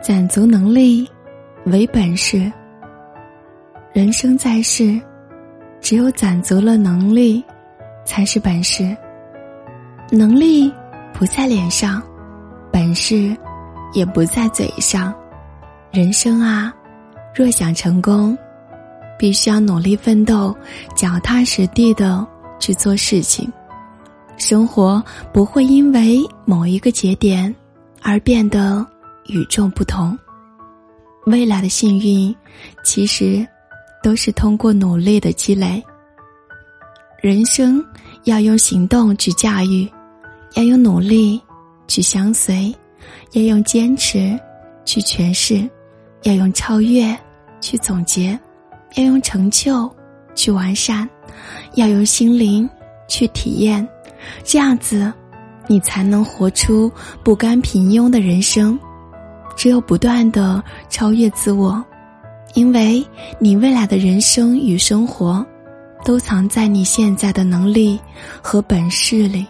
攒足能力为本事。人生在世，只有攒足了能力，才是本事。能力不在脸上，本事也不在嘴上。人生啊，若想成功，必须要努力奋斗，脚踏实地的去做事情。生活不会因为某一个节点而变得与众不同。未来的幸运，其实都是通过努力的积累。人生要用行动去驾驭，要用努力去相随，要用坚持去诠释，要用超越去总结，要用成就去完善，要用心灵去体验。这样子，你才能活出不甘平庸的人生。只有不断地超越自我，因为你未来的人生与生活，都藏在你现在的能力和本事里。